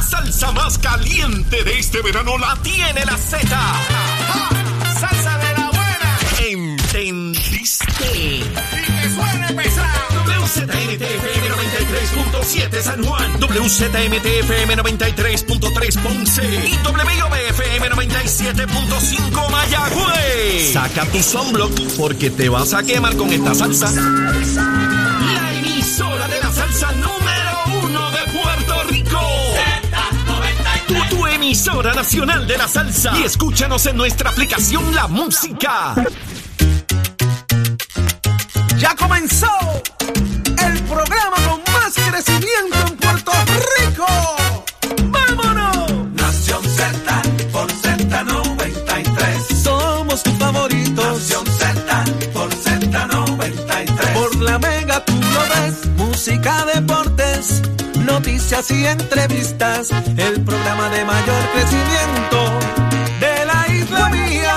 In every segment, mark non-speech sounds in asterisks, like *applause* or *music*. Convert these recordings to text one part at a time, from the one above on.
La salsa más caliente de este verano la tiene la Z. ¡Salsa de la buena! ¿Entendiste? ¡Y que suene pesado! WZMTFM 93.7 San Juan, WZMTFM 93.3 Ponce y WIOBFM 97.5 Mayagüez. Saca tu sunblock porque te vas a quemar con esta salsa. La emisora de la salsa número emisora nacional de la salsa. Y escúchanos en nuestra aplicación La Música. Ya comenzó noticias y entrevistas. El programa de mayor crecimiento de la isla mía.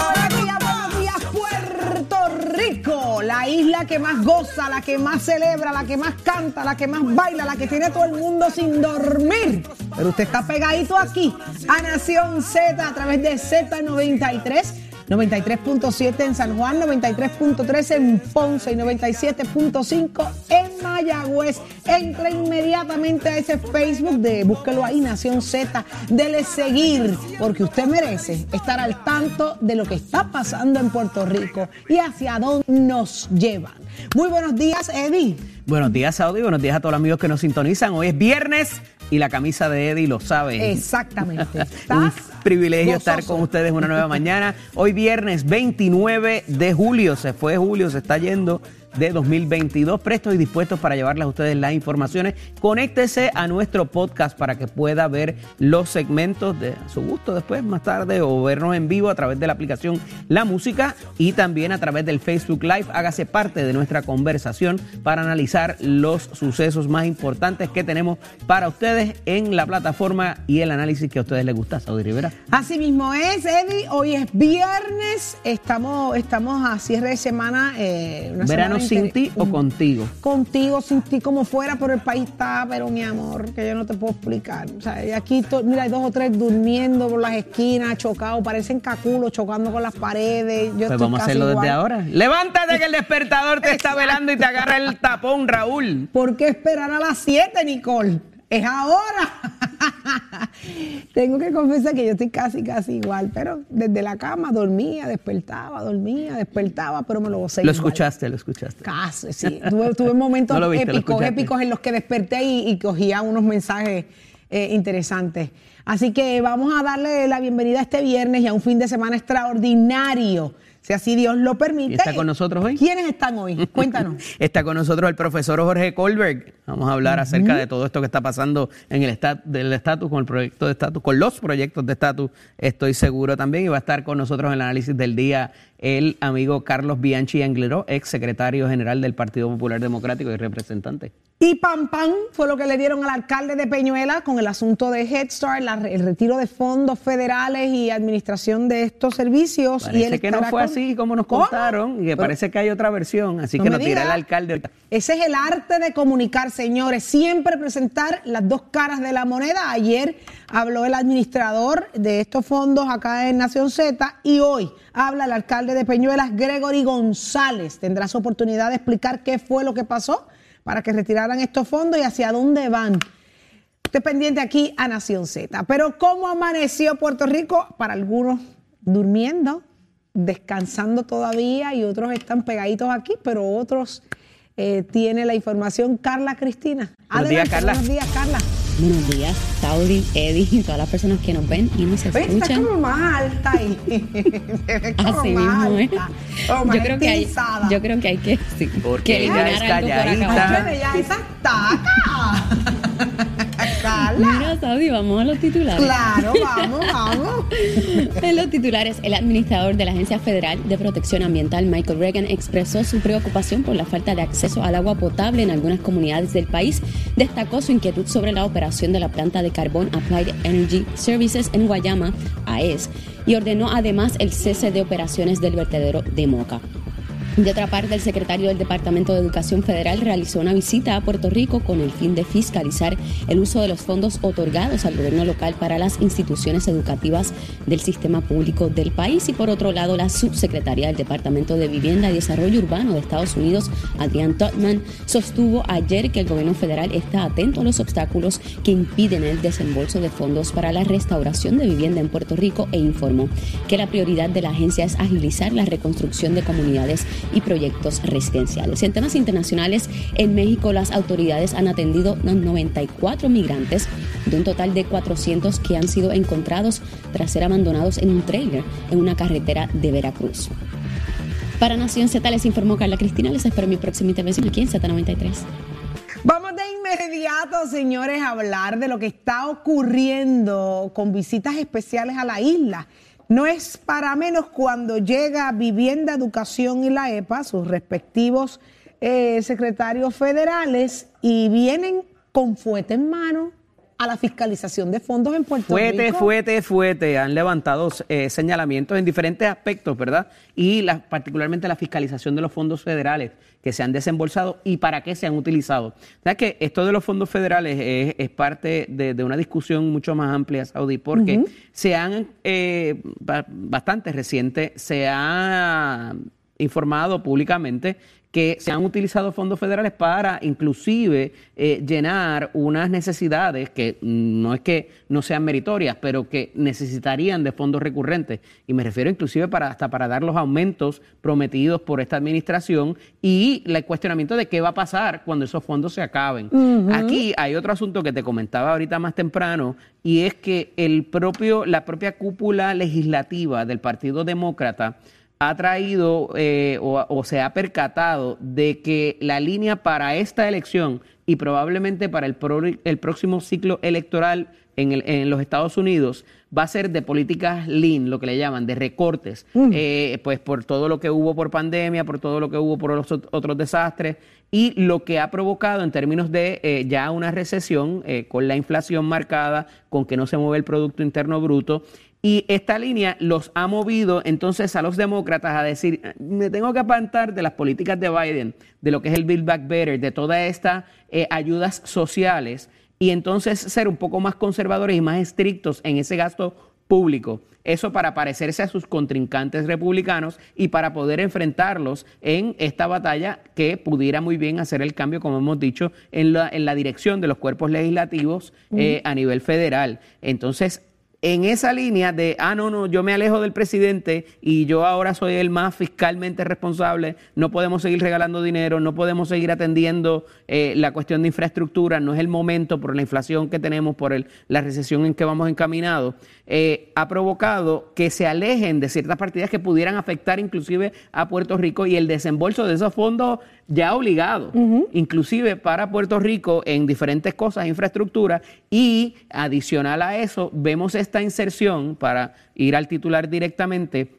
Puerto Rico, la isla que más goza, la que más celebra, la que más canta, la que más baila, la que tiene todo el mundo sin dormir. Pero usted está pegadito aquí a Nación Z a través de Z93. 93.7 en San Juan, 93.3 en Ponce y 97.5 en Mayagüez. Entre inmediatamente a ese Facebook de búsquelo ahí, Nación Z, dele seguir, porque usted merece estar al tanto de lo que está pasando en Puerto Rico y hacia dónde nos llevan. Muy buenos días, Eddie. Buenos días, Saudi. Buenos días a todos los amigos que nos sintonizan. Hoy es viernes y la camisa de Eddie lo sabe. Exactamente. *laughs* Un privilegio estar con ustedes una nueva mañana. Hoy viernes 29 de julio. Se fue julio, se está yendo de 2022. Prestos y dispuestos para llevarles a ustedes las informaciones. Conéctese a nuestro podcast para que pueda ver los segmentos de su gusto después, más tarde, o vernos en vivo a través de la aplicación La Música y también a través del Facebook Live. Hágase parte de nuestra conversación para analizar los sucesos más importantes que tenemos para ustedes en la plataforma y el análisis que a ustedes les gusta, Saudi Rivera. Así mismo es, Eddie. Hoy es viernes. Estamos, estamos a cierre de semana. eh, una ¿Verano semana sin ti o contigo? Contigo, sin ti, como fuera, pero el país está, pero mi amor, que yo no te puedo explicar. O sea, aquí, to- mira, hay dos o tres durmiendo por las esquinas, chocados, parecen caculos, chocando con las paredes. Yo Pues estoy vamos a hacerlo desde ahora. Levántate que el despertador te está velando y te agarra el tapón, Raúl. ¿Por qué esperar a las 7, Nicole? Es ahora. *laughs* Tengo que confesar que yo estoy casi, casi igual, pero desde la cama dormía, despertaba, dormía, despertaba, pero me lo gocé Lo igual. escuchaste, lo escuchaste. Casi, sí. Tuve, tuve momentos *laughs* No viste, épicos, épicos en los que desperté y, y cogía unos mensajes eh, interesantes. Así que vamos a darle la bienvenida este viernes y a un fin de semana extraordinario, si así Dios lo permite. ¿Y está con nosotros hoy? ¿Quiénes están hoy? *laughs* Cuéntanos. Está con nosotros el profesor Jorge Colberg. Vamos a hablar acerca de todo esto que está pasando en el estatus, con el proyecto de estatus, con los proyectos de estatus, estoy seguro también. Y va a estar con nosotros en el análisis del día el amigo Carlos Bianchi Angleró, ex secretario general del Partido Popular Democrático y representante. Y pam pam fue lo que le dieron al alcalde de Peñuela con el asunto de Head Start, la- el retiro de fondos federales y administración de estos servicios. y Parece él que no fue con- así como nos contaron y que parece que hay otra versión, así No que nos dirá el alcalde. ahorita. Ese es el arte de comunicar, señores. Siempre presentar las dos caras de la moneda. Ayer habló el administrador de estos fondos acá en Nación Z y hoy habla el alcalde de Peñuelas, Gregory González. Tendrá su oportunidad de explicar qué fue lo que pasó para que retiraran estos fondos y hacia dónde van. Esté pendiente aquí a Nación Z. Pero ¿cómo amaneció Puerto Rico? Para algunos durmiendo, descansando todavía y otros están pegaditos aquí, pero otros eh, tiene la información Carla Cristina. Buenos días, Carla. Buenos días, Carla. Buenos días, Saudi, Eddie y todas las personas que nos ven y nos Oye, está escuchan. como más alta ahí. *laughs* Como Así más mismo, ¿eh? alta, más Yo creo, que hay, yo creo que hay que, sí, Porque que ella es algo por acá. calladita. Ya esa taca. Carla. Mira, Saudi, vamos a los titulares. Claro, vamos, vamos. *laughs* En los titulares, el administrador de la Agencia Federal de Protección Ambiental, Michael Reagan, expresó su preocupación por la falta de acceso al agua potable en algunas comunidades del país. Destacó su inquietud sobre la operación de la planta de carbón Applied Energy Services en Guayama, AES, y ordenó además el cese de operaciones del vertedero de Moca. De otra parte, el secretario del Departamento de Educación Federal realizó una visita a Puerto Rico con el fin de fiscalizar el uso de los fondos otorgados al gobierno local para las instituciones educativas del sistema público del país. Y por otro lado, la subsecretaria del Departamento de Vivienda y Desarrollo Urbano de Estados Unidos, Adrian Totman, sostuvo ayer que el gobierno federal está atento a los obstáculos que impiden el desembolso de fondos para la restauración de vivienda en Puerto Rico e informó que la prioridad de la agencia es agilizar la reconstrucción de comunidades y proyectos residenciales. En temas internacionales, en México las autoridades han atendido a 94 migrantes de un total de 400 que han sido encontrados tras ser abandonados en un trailer en una carretera de Veracruz. Para Nación Z les informó Carla Cristina. Les espero mi próxima intervención aquí en Z93. Vamos de inmediato, señores, a hablar de lo que está ocurriendo con visitas especiales a la isla. No es para menos cuando llega Vivienda, Educación y la EPA, sus respectivos eh, secretarios federales, y vienen con fuete en mano a la fiscalización de fondos en Puerto Fuete, Rico. fuete, fuete. Han levantado eh, señalamientos en diferentes aspectos, ¿verdad? Y la- particularmente la fiscalización de los fondos federales que se han desembolsado y para qué se han utilizado. ¿Sabes que esto de los fondos federales es, es parte de, de una discusión mucho más amplia, Saudi? Porque se han, eh, ba- bastante reciente, se ha informado públicamente que se han utilizado fondos federales para inclusive eh, llenar unas necesidades que no es que no sean meritorias, pero que necesitarían de fondos recurrentes. Y me refiero inclusive para hasta para dar los aumentos prometidos por esta administración y el cuestionamiento de qué va a pasar cuando esos fondos se acaben. Aquí hay otro asunto que te comentaba ahorita más temprano y es que el propio, la propia cúpula legislativa del Partido Demócrata ha traído eh, o, o se ha percatado de que la línea para esta elección y probablemente para el, pro- el próximo ciclo electoral en, el- en los Estados Unidos va a ser de políticas lean, lo que le llaman, de recortes, eh, pues por todo lo que hubo por pandemia, por todo lo que hubo por los ot- otros desastres y lo que ha provocado en términos de eh, ya una recesión eh, con la inflación marcada, con que no se mueve el Producto Interno Bruto y esta línea los ha movido entonces a los demócratas a decir, me tengo que apartar de las políticas de Biden, de lo que es el Build Back Better, de todas estas eh, ayudas sociales, y entonces ser un poco más conservadores y más estrictos en ese gasto público. Eso para parecerse a sus contrincantes republicanos y para poder enfrentarlos en esta batalla que pudiera muy bien hacer el cambio, como hemos dicho, en la, en la dirección de los cuerpos legislativos eh, a nivel federal. Entonces, en esa línea de, ah, no, no, yo me alejo del presidente y yo ahora soy el más fiscalmente responsable, no podemos seguir regalando dinero, no podemos seguir atendiendo eh, la cuestión de infraestructura, no es el momento por la inflación que tenemos, por el- la recesión en que vamos encaminados, eh, ha provocado que se alejen de ciertas partidas que pudieran afectar inclusive a Puerto Rico y el desembolso de esos fondos ya obligado, inclusive para Puerto Rico en diferentes cosas, infraestructura, y adicional a eso, vemos esta inserción para ir al titular directamente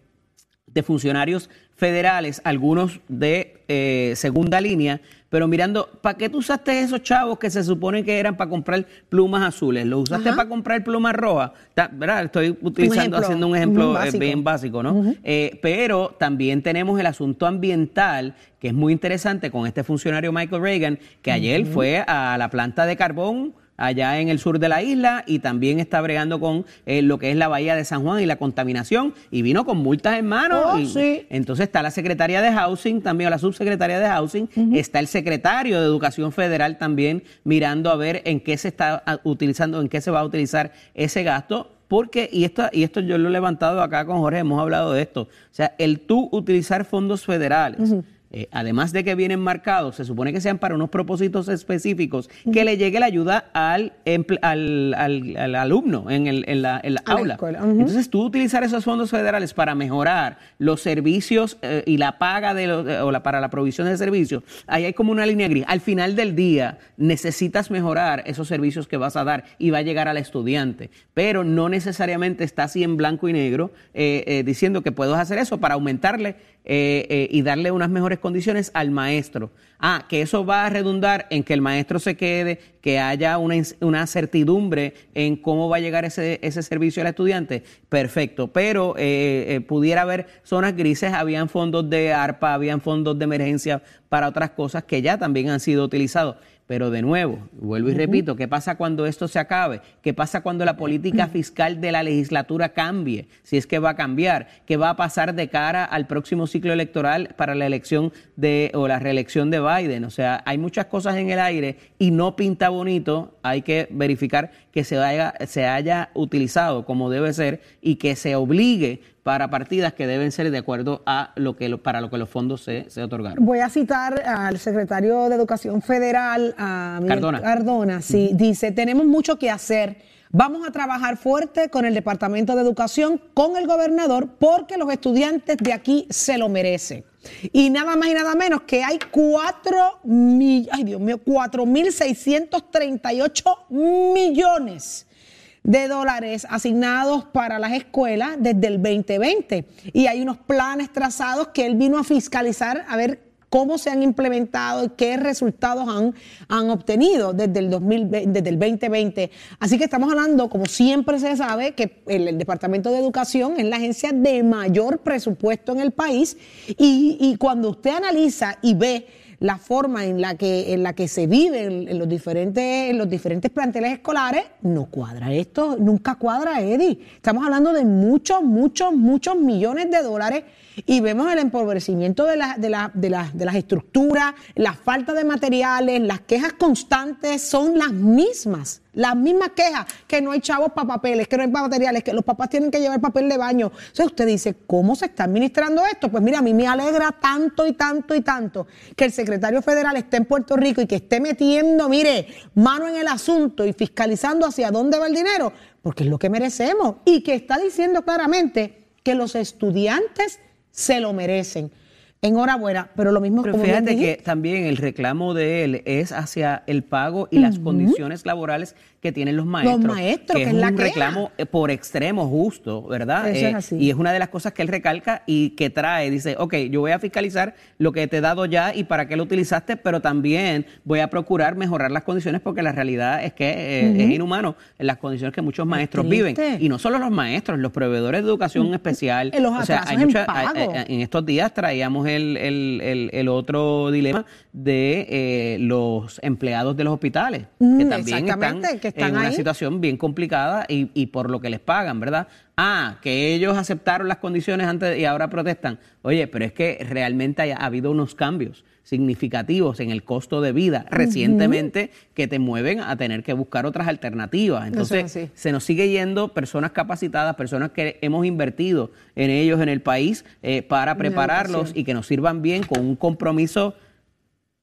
de funcionarios federales, algunos de eh, segunda línea, pero mirando, ¿para qué tú usaste esos chavos que se supone que eran para comprar plumas azules? ¿Los usaste para comprar plumas rojas? ¿Verdad? Estoy utilizando, haciendo un ejemplo eh, básico. bien básico, ¿no? Eh, pero también tenemos el asunto ambiental, que es muy interesante con este funcionario Michael Reagan, que ayer fue a la planta de carbón allá en el sur de la isla y también está bregando con eh, lo que es la bahía de San Juan y la contaminación y vino con multas en mano. Oh, y- sí. Entonces está la secretaria de Housing también, o la subsecretaria de Housing, está el secretario de Educación Federal también mirando a ver en qué se está ah, utilizando, en qué se va a utilizar ese gasto. Porque, y esto, y esto yo lo he levantado acá con Jorge, hemos hablado de esto. O sea, el tú utilizar fondos federales, eh, además de que vienen marcados, se supone que sean para unos propósitos específicos, que le llegue la ayuda al, al, al- al alumno en, el, en la, en la A la aula. Entonces, tú utilizar esos fondos federales para mejorar los servicios eh, y la paga de los- eh, o la, para la provisión de servicios, ahí hay como una línea gris. Al final del día, necesitas mejorar esos servicios que vas a dar y va a llegar al estudiante, pero no necesariamente está así en blanco y negro diciendo que puedes hacer eso para aumentarle eh, eh, y darle unas mejores condiciones al maestro. Ah, que eso va a redundar en que el maestro se quede, que haya una, una certidumbre en cómo va a llegar ese, ese servicio al estudiante. Perfecto, pero eh, eh, pudiera haber zonas grises, habían fondos de ARPA, habían fondos de emergencia para otras cosas que ya también han sido utilizados. Pero de nuevo, vuelvo y repito, ¿qué pasa cuando esto se acabe? ¿Qué pasa cuando la política *clears throat* fiscal de la legislatura cambie? Si es que va a cambiar, ¿qué va a pasar de cara al próximo ciclo electoral para la elección de o la reelección de Biden? O sea, hay muchas cosas en el aire y no pinta bonito. Hay que verificar que se haya, se haya utilizado como debe ser y que se obligue para partidas que deben ser de acuerdo a lo que lo- para lo que los fondos se, se otorgaron. Voy a citar al secretario de Educación Federal, a Cardona. Cardona, sí, dice, tenemos mucho que hacer. Vamos a trabajar fuerte con el Departamento de Educación, con el gobernador, porque los estudiantes de aquí se lo merecen. Y nada más y nada menos que hay cuatro mil, ay Dios mío, cuatro mil seiscientos treinta y ocho millones de dólares asignados para las escuelas desde el 2020. Y hay unos planes trazados que él vino a fiscalizar a ver cómo se han implementado y qué resultados han, han obtenido desde el, 2020, desde el 2020. Así que estamos hablando, como siempre se sabe, que el, Departamento de Educación es la agencia de mayor presupuesto en el país y cuando usted analiza y ve la forma en la que, en la que se vive en, los diferentes, en los diferentes planteles escolares, no cuadra esto, nunca cuadra, Eddie. Estamos hablando de muchos, muchos, muchos millones de dólares y vemos el empobrecimiento de, la- de, la- de, la- de las estructuras, la falta de materiales, las quejas constantes son las mismas. Las mismas quejas, que no hay chavos para papeles, que no hay para materiales, que los papás tienen que llevar papel de baño. Entonces usted dice, ¿cómo se está administrando esto? Pues mira, a mí me alegra tanto y tanto y tanto que el secretario federal esté en Puerto Rico y que esté metiendo, mire, mano en el asunto y fiscalizando hacia dónde va el dinero, porque es lo que merecemos. Y que está diciendo claramente que los estudiantes se lo merecen. Enhorabuena, pero lo mismo Pero como fíjate que también el reclamo de él es hacia el pago y las condiciones laborales que tienen los maestros. maestros, que es es la un queja. reclamo eh, por extremo justo, ¿verdad? Eso es así. Y es una de las cosas que él recalca y que trae. Dice, ok, yo voy a fiscalizar lo que te he dado ya y para qué lo utilizaste, pero también voy a procurar mejorar las condiciones porque la realidad es que eh, es inhumano en las condiciones que muchos maestros viven. Y no solo los maestros, los proveedores de educación especial. En los o sea, hay en mucha- pago. hay- hay- en estos días traíamos el, el- el- el otro dilema de eh, los empleados de los hospitales, que Mm, también están que están en una situación bien complicada y, y por lo que les pagan, ¿verdad? Ah, que ellos aceptaron las condiciones antes y ahora protestan. Oye, pero es que realmente ha habido unos cambios significativos en el costo de vida recientemente que te mueven a tener que buscar otras alternativas. Entonces, se nos sigue yendo personas capacitadas, personas que hemos invertido en ellos en el país eh, para prepararlos y que nos sirvan bien con un compromiso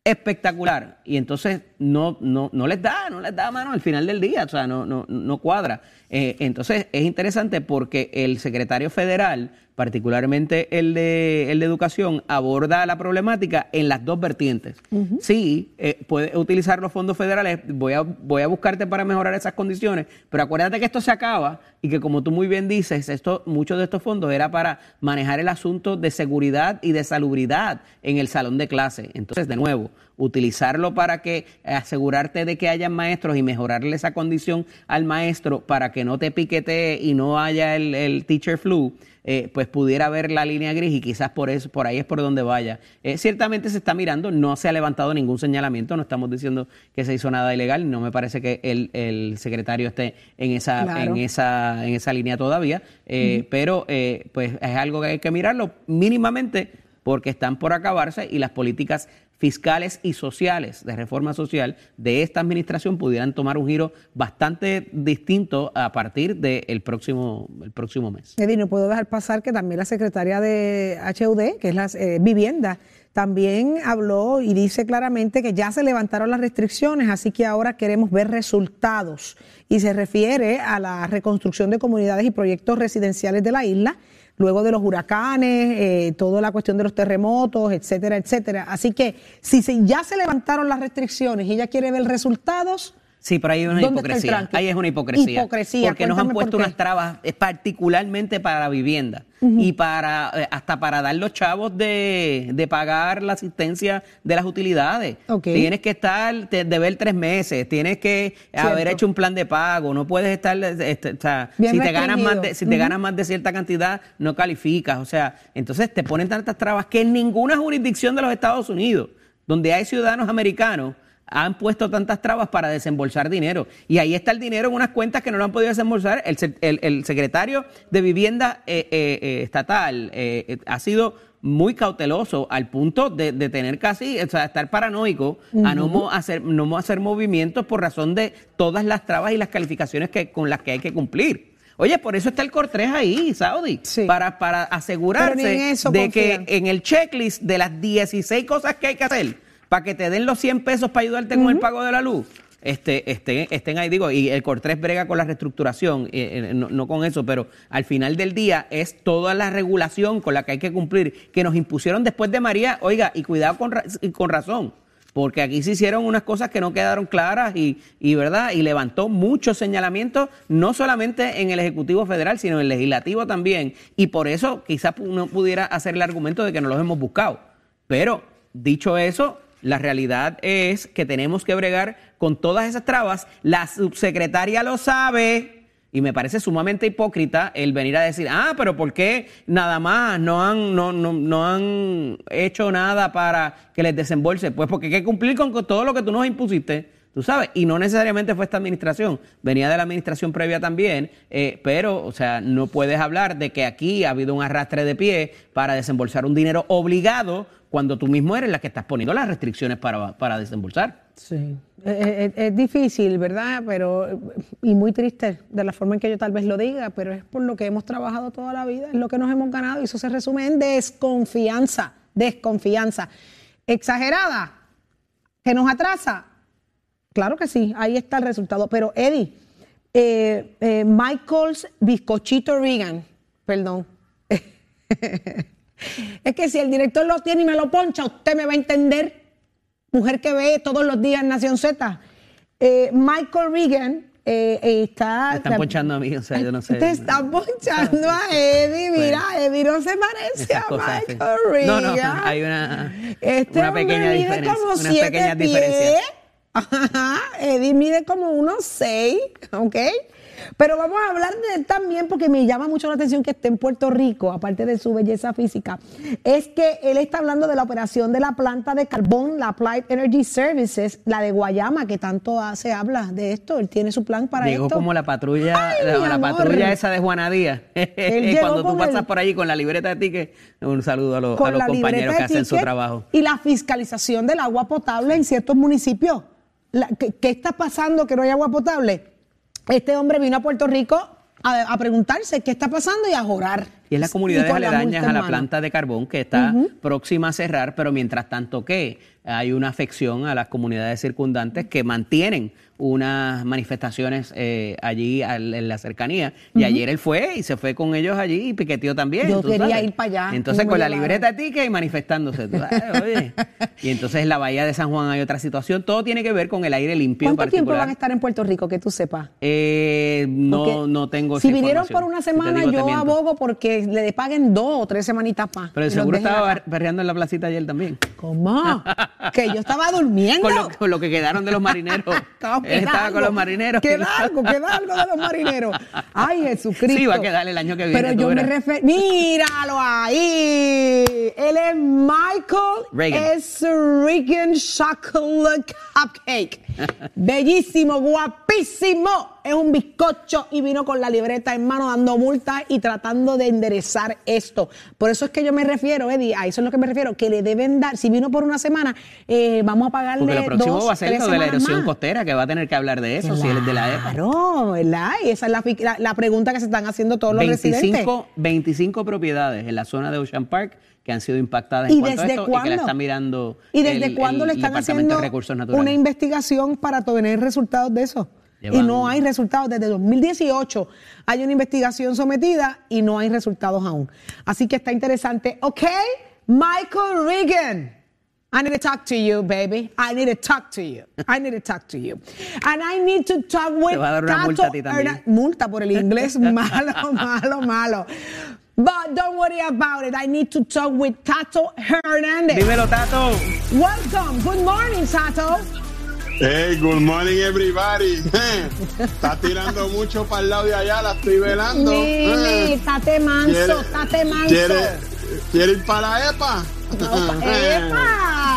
espectacular. Y entonces no, no, no les da, no les da mano al final del día, o sea, no, no, no cuadra. Eh, entonces es interesante porque el secretario federal, particularmente el de, el de Educación, aborda la problemática en las dos vertientes. Sí, eh, puede utilizar los fondos federales, voy a, voy a buscarte para mejorar esas condiciones, pero acuérdate que esto se acaba y que como tú muy bien dices, esto, muchos de estos fondos era para manejar el asunto de seguridad y de salubridad en el salón de clase. Entonces, de nuevo, utilizarlo para que asegurarte de que hayan maestros y mejorarle esa condición al maestro para que no te piquetee y no haya el, el teacher flu, eh, pues pudiera ver la línea gris y quizás por eso, por ahí es por donde vaya. Eh, ciertamente se está mirando, no se ha levantado ningún señalamiento, no estamos diciendo que se hizo nada ilegal, no me parece que el, el secretario esté en esa, Claro. en esa, en esa línea todavía, eh, pero eh, pues es algo que hay que mirarlo mínimamente porque están por acabarse y las políticas fiscales y sociales de reforma social de esta administración pudieran tomar un giro bastante distinto a partir del próximo, el próximo mes. Eddie, no puedo dejar pasar que también la secretaria de HUD, que es la eh, vivienda, también habló y dice claramente que ya se levantaron las restricciones, así que ahora queremos ver resultados. Y se refiere a la reconstrucción de comunidades y proyectos residenciales de la isla, luego de los huracanes, eh, toda la cuestión de los terremotos, etcétera, etcétera. Así que si se- ya se levantaron las restricciones y ella quiere ver resultados, Sí, pero ahí es una ¿Dónde está el hipocresía. Ahí es una hipocresía. Hipocresía, Porque nos han puesto unas trabas eh, particularmente para la vivienda y para eh, hasta para dar los chavos de, de pagar la asistencia de las utilidades. Ok. Tienes que estar, te- deber tres meses, tienes que haber hecho un plan de pago, no puedes estar, este, o sea, si te ganas más de, si te ganas más de cierta cantidad, no calificas. O sea, entonces te ponen tantas trabas que en ninguna jurisdicción de los Estados Unidos, donde hay ciudadanos americanos, han puesto tantas trabas para desembolsar dinero. Y ahí está el dinero en unas cuentas que no lo han podido desembolsar. El, se- el- el secretario de Vivienda eh, eh, eh, Estatal eh, ha sido muy cauteloso al punto de, de tener casi, o sea, estar paranoico a no hacer, no hacer movimientos por razón de todas las trabas y las calificaciones que, con las que hay que cumplir. Oye, por eso está el Cortés ahí, Saudi, Sí. para, para asegurarse de confían. que en el checklist de las 16 cosas que hay que hacer para que te den los 100 pesos para ayudarte con el pago de la luz, este, estén, estén ahí, digo, y el Cortés brega con la reestructuración, eh, eh, no, no con eso, pero al final del día es toda la regulación con la que hay que cumplir, que nos impusieron después de María, oiga, y cuidado con, ra- y con razón. Porque aquí se hicieron unas cosas que no quedaron claras y, y verdad y levantó muchos señalamientos, no solamente en el Ejecutivo Federal, sino en el Legislativo también. Y por eso quizás uno pudiera hacer el argumento de que no los hemos buscado. Pero, dicho eso, la realidad es que tenemos que bregar con todas esas trabas. La subsecretaria lo sabe. Y me parece sumamente hipócrita el venir a decir, ah, pero ¿por qué nada más no han, no, no, no han hecho nada para que les desembolse? Pues porque hay que cumplir con, todo lo que tú nos impusiste, tú sabes. Y no necesariamente fue esta administración, venía de la administración previa también, eh, pero, o sea, no puedes hablar de que aquí ha habido un arrastre de pie para desembolsar un dinero obligado cuando tú mismo eres la que estás poniendo las restricciones para, para desembolsar. Sí. Es, es- es difícil, ¿verdad? Pero, y muy triste de la forma en que yo tal vez lo diga, pero es por lo que hemos trabajado toda la vida, es lo que nos hemos ganado y eso se resume en desconfianza, desconfianza. Exagerada, que nos atrasa. Claro que sí, ahí está el resultado. Pero Eddie, eh, eh, Michael's bizcochito Reagan, perdón. *laughs* es que si el director lo tiene y me lo poncha, usted me va a entender mujer que ve todos los días Nación Z. Eh, Michael Reagan eh, eh, está. Me están ponchando a mí, o sea, yo no sé. Te están ponchando a *laughs* Eddie. Mira, Eddie no se parece a. Michael Reagan. No, no, hay una, Este una pequeña mide diferencia. como unas siete pequeñas diferencias. Ajá, Eddie mide como unos seis, ¿ok? Pero vamos a hablar de él también porque me llama mucho la atención que esté en Puerto Rico, aparte de su belleza física. Es que él está hablando de la operación de la planta de carbón, la Applied Energy Services, la de Guayama, que tanto se habla de esto. Él tiene su plan para Llegó esto. como la patrulla, Ay, la, patrulla esa de Juana Díaz. *laughs* Cuando tú pasas el- por allí con la libreta de ticket, un saludo a los, a compañeros que hacen su trabajo. Y la fiscalización del agua potable en ciertos municipios. La- ¿qué, qué está pasando que no hay agua potable? Este hombre vino a Puerto Rico a, a preguntarse qué está pasando y a jorar. Y es las comunidades la aledañas a la planta de carbón que está próxima a cerrar, pero mientras tanto que hay una afección a las comunidades circundantes que mantienen unas manifestaciones eh, allí al- en la cercanía. Y ayer él fue y se fue con ellos allí y piqueteó también. Yo quería sabes. ir para allá, Entonces con la llevaron. libreta de ticket y manifestándose. tú sabes, oye. Y entonces en la bahía de San Juan hay otra situación. Todo tiene que ver con el aire limpio en ¿Cuánto tiempo van a estar en Puerto Rico, que tú sepas? Eh, no, Porque no tengo Si vinieron por una Si semana, digo, yo abogo porque le paguen dos o tres semanitas más. Pero los seguro estaba berreando en la placita ayer también. ¿Cómo? *laughs* que yo estaba durmiendo. Con lo, con lo que quedaron de los marineros. *laughs* Estaba algo, con los marineros. Queda algo, queda algo de los marineros. Ay, Jesucristo. Sí, va a quedar el año que viene, Pero yo me refiero. Míralo ahí. Él es Michael Reagan. S. Reagan Chocolate Cupcake. *laughs* Bellísimo, guapísimo. Es un bizcocho y vino con la libreta en mano dando multas y tratando de enderezar esto. Por eso es que yo me refiero, Eddie, a eso es lo que me refiero, que le deben dar, si vino por una semana, eh, vamos a pagarle Porque lo próximo dos, va a ser tres lo de la erosión más. costera, que va a tener que hablar de eso, si él es de la EPA. Claro, ¿verdad? Y esa es la, fi- la- la pregunta que se están haciendo todos los residentes. 25, 25 propiedades en la zona de Ocean Park que han sido impactadas en ¿Y cuanto a desde esto y que la cuándo? está mirando ¿Y desde el, cuándo el le están haciendo de Recursos Naturales. una investigación para tener resultados de eso? Y no hay resultados. Desde 2018 hay una investigación sometida y no hay resultados aún. Así que está interesante. Ok, Michael Reagan. I need to talk to you, baby. I need to talk to you. I need to talk to you. And I need to talk with Te va a dar una Tato multa a ti también. Herna- multa por el inglés *laughs* malo, malo, malo. But don't worry about it. I need to talk with Tato Hernandez. Dímelo, Tato. Welcome. Good morning, Tato. Hey, good morning everybody. Está tirando mucho para el lado de allá, la estoy velando. Eh, estate manso, ¿Quiere- estate manso. ¿Quiere, quiere ir para la EPA? *laughs* ¡Epa! ¡Epa!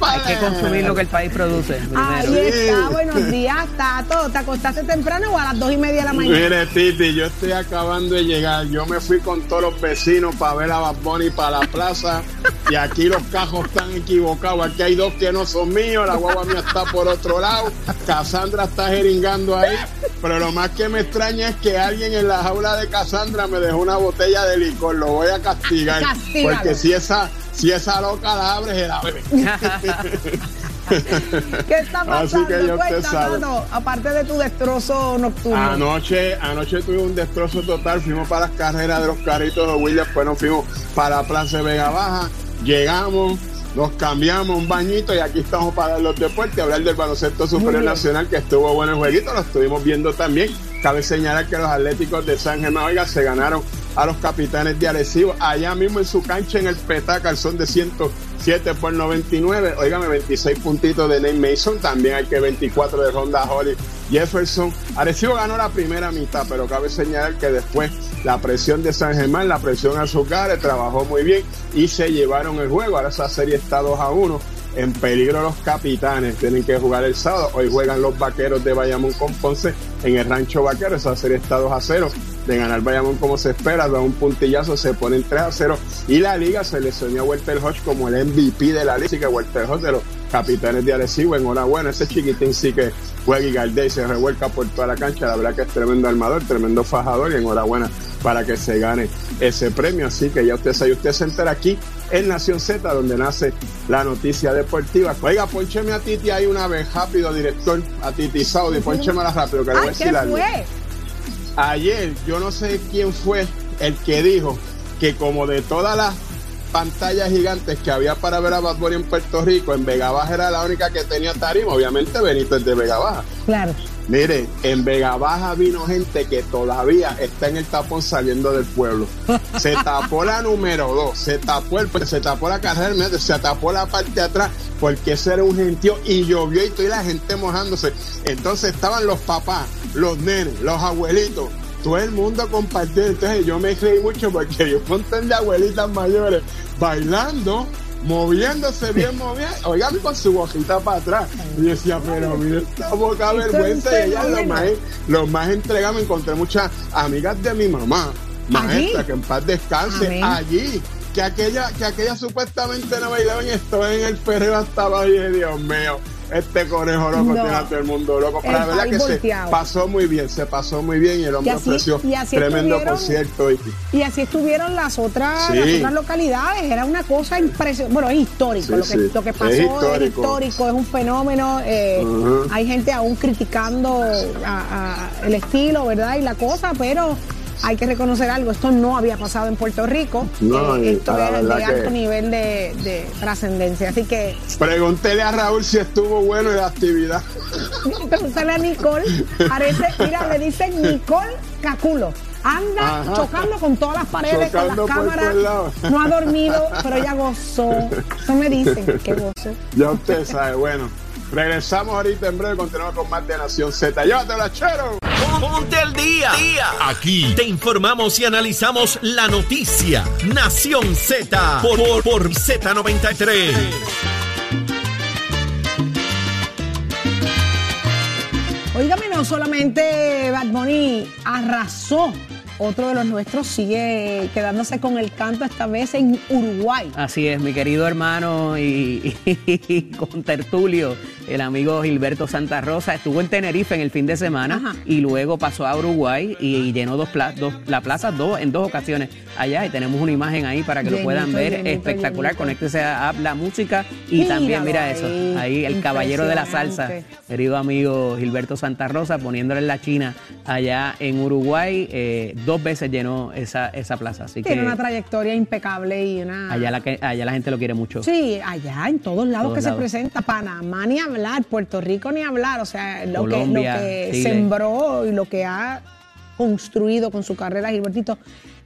Hay que consumir lo que el país produce primero. Ahí está, buenos días, Tato. ¿Te acostaste temprano o a las dos y media de la mañana? Mire, Titi, yo estoy acabando de llegar. Yo me fui con todos los vecinos para ver a Bad Bunny para la plaza. Y aquí los cajos están equivocados. Aquí hay dos que no son míos. La guagua mía está por otro lado. Cassandra está jeringando ahí. Pero lo más que me extraña es que alguien en la jaula de Cassandra me dejó una botella de licor. Lo voy a castigar. Castígalo. Porque si esa, *laughs* si esa loca la abre, se la bebe. *laughs* ¿Qué está Así pasando? que ya usted Cuenta, sabe. Tato, aparte de tu destrozo nocturno. Anoche, anoche tuve un destrozo total, fuimos para las carreras de los carritos de Williams, después nos fuimos para la Plaza de Vega Baja, llegamos, nos cambiamos un bañito y aquí estamos para los deportes, hablar del baloncesto superior nacional que estuvo bueno el jueguito, lo estuvimos viendo también. Cabe señalar que los Atléticos de San Germán, oiga, se ganaron a los capitanes de Arecibo, allá mismo en su cancha en el Petaca, son de 107 por 99, oígame, 26 puntitos de Nate Mason, también hay que 24 de Ronda Holly Jefferson. Arecibo ganó la primera mitad, pero cabe señalar que después la presión de San Germán, la presión a sus gares, trabajó muy bien y se llevaron el juego. Ahora esa serie está 2 a 1. En peligro los capitanes, tienen que jugar el sábado. Hoy juegan los vaqueros de Bayamón con Ponce en el rancho vaquero. Esa serie está 2 a 0. De ganar Bayamón como se espera, da un puntillazo, se ponen 3 a 0. Y la liga seleccionó a Walter Hodge como el MVP de la liga. Así que Walter Hodge de los capitanes de Arecibo, enhorabuena. Ese chiquitín sí que juega y galdea y se revuelca por toda la cancha. La verdad que es tremendo armador, tremendo fajador y enhorabuena para que se gane ese premio. Así que ya usted sabe, usted se entera aquí en Nación Z, donde nace la noticia deportiva. Oiga, poncheme a Titi ahí una vez, rápido, director, a Titi Saudi, ponchemela rápido, que le voy a Ay, ¿qué decir algo. Ayer, yo no sé quién fue el que dijo que como de todas las pantallas gigantes que había para ver a Bad Bunny en Puerto Rico, en Vega Baja era la única que tenía tarima. Obviamente Benito es de Vega Baja. Claro. Mire, en Vega Baja vino gente que todavía está en el tapón saliendo del pueblo. *laughs* Se tapó la número dos, se tapó el, se tapó la carrera, mira, se tapó la parte de atrás, porque ese era un gentío y llovió y toda la gente mojándose. Entonces estaban los papás, los nenes, los abuelitos, todo el mundo compartiendo. Entonces yo me creí mucho porque yo un montón de abuelitas mayores bailando moviéndose bien movida, oigan con su bojita para atrás. Y yo decía, pero mira esta boca vergüenza. Y ellas los más, los más entregados, me encontré muchas amigas de mi mamá, maestra, que en paz descanse, Amén. allí. Que aquella, que aquella supuestamente no bailaba en esto en el perreo hasta abajo Dios mío, este conejo loco No. tiene a todo el mundo loco. Pero la verdad que volteado. se pasó muy bien, se pasó muy bien y el hombre Y así- ofreció y así tremendo concierto. Y, Y así estuvieron las otras, Sí. las otras localidades. Era una cosa impresionante. Bueno, es histórico. Sí, lo, que, sí. lo que pasó es histórico. histórico. es un fenómeno. eh. Hay gente aún criticando a- a el estilo, ¿verdad? Y la cosa, pero hay que reconocer algo. Esto no había pasado en Puerto Rico. No, Eh, esto a la es de alto nivel de, de trascendencia. Así que Pregúntele a Raúl si estuvo bueno la actividad. pregúntale a Nicole. Parece, mira, le dicen Nicole Caculo. Anda Ajá. chocando con todas las paredes, Chocando con las cámaras. No ha dormido, pero ella gozó. Eso me dicen, que gozó. Ya usted sabe, bueno. Regresamos ahorita en breve, continuamos con más de Nación Z. ¡Llévatela, chero! Ponte al día. Aquí te informamos y analizamos la noticia. Nación Z por, por, por Z93. Óigame, no solamente Bad Bunny arrasó, otro de los nuestros sigue quedándose con el canto, esta vez en Uruguay. Así es, mi querido hermano y, y con Tertulio, el amigo Gilberto Santa Rosa, estuvo en Tenerife en el fin de semana Ajá. y luego pasó a Uruguay y, llenó dos, pla- dos- la plaza dos, en dos ocasiones allá y tenemos una imagen ahí para que lo puedan ver, llenito, espectacular, llenito. conéctese a La Música y Míralo también mira eso, ahí el caballero de la salsa, querido amigo Gilberto Santa Rosa, poniéndole en la china allá en Uruguay. eh, dos veces llenó esa, esa plaza. Así Tiene que una trayectoria impecable y una... allá la, que- allá la gente lo quiere mucho. Sí, allá en todos lados Todos que lados. se presenta, Panamá ni hablar, Puerto Rico ni hablar, o sea, lo que, lo que Chile. sembró y lo que ha construido con su carrera Gilbertito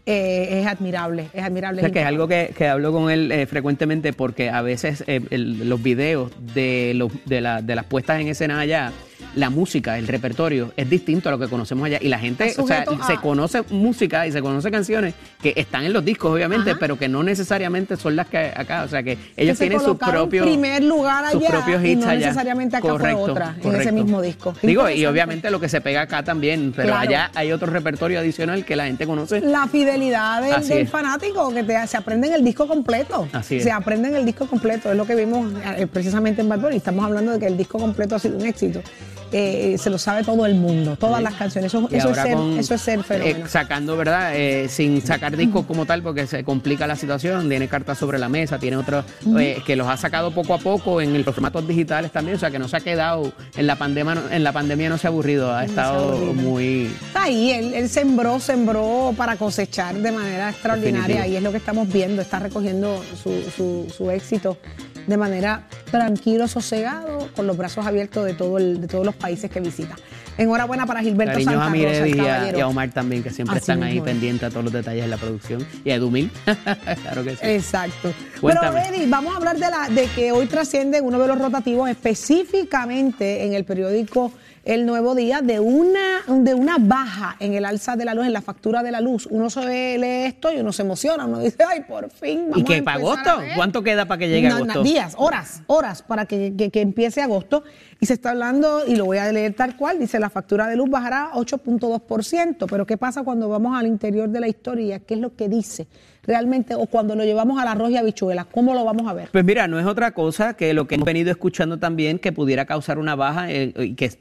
eh, es admirable, es admirable. O sea, que es algo que, que hablo con él eh, frecuentemente porque a veces eh, el- los videos de, los, de, la- de las puestas en escena allá, la música, el repertorio es distinto a lo que conocemos allá. Y la gente, o sea, a- se conoce música y se conoce canciones que están en los discos, obviamente, Ajá. pero que no necesariamente son las que acá. O sea, que ellos tienen sus propios. primer lugar sus allá propios y hits no allá. necesariamente acá fue otra, en ese mismo disco. Digo, y obviamente lo que se pega acá también, pero Claro. allá hay otro repertorio adicional que la gente conoce. La fidelidad del, fanático, que te- se aprende en el disco completo. Así es. Se aprende en el disco completo, es lo que vimos eh, precisamente en Bad Bunny. Estamos hablando de que el disco completo ha sido un éxito. Eh, se lo sabe todo el mundo, todas las canciones. Eso, es ser, con, eso es ser eh, sacando, ¿verdad? Eh, sin sacar discos como tal, porque se complica la situación. Tiene cartas sobre la mesa, tiene otros que los ha sacado poco a poco en el- los formatos digitales también. O sea, que no se ha quedado en la pandemia, no- en la pandemia no se ha aburrido, ha estado muy. Está ahí, él, él sembró, sembró para cosechar de manera extraordinaria Definitivo. y es lo que estamos viendo, está recogiendo su, su- su éxito de manera tranquilo, sosegado, con los brazos abiertos de, todo el- de todos los países que visita. Enhorabuena para Gilberto Cariños Santa a Rosa, y a, y a Omar también, que siempre Así están ahí pendientes a todos los detalles de la producción. Y a Edumil, *laughs* claro que sí. Exacto. Cuéntame. Pero Eddie, vamos a hablar de, la, de que hoy trasciende uno de los rotativos específicamente en el periódico El Nuevo Día de una, de una baja en el alza de la luz, en la factura de la luz. Uno se ve, lee esto y uno se emociona, uno dice, ay, por fin. Vamos ¿Y a qué, para agosto? a ver". ¿Cuánto queda para que llegue No, no, agosto? días, horas, horas para que, que- que empiece agosto. Y se está hablando, y lo voy a leer tal cual, dice la factura de luz bajará 8.2%. Pero ¿qué pasa cuando vamos al interior de la historia? ¿Qué es lo que dice realmente? O cuando lo llevamos al arroz y habichuelas, ¿cómo lo vamos a ver? Pues mira, no es otra cosa que lo que hemos venido escuchando también que pudiera causar una baja eh, y que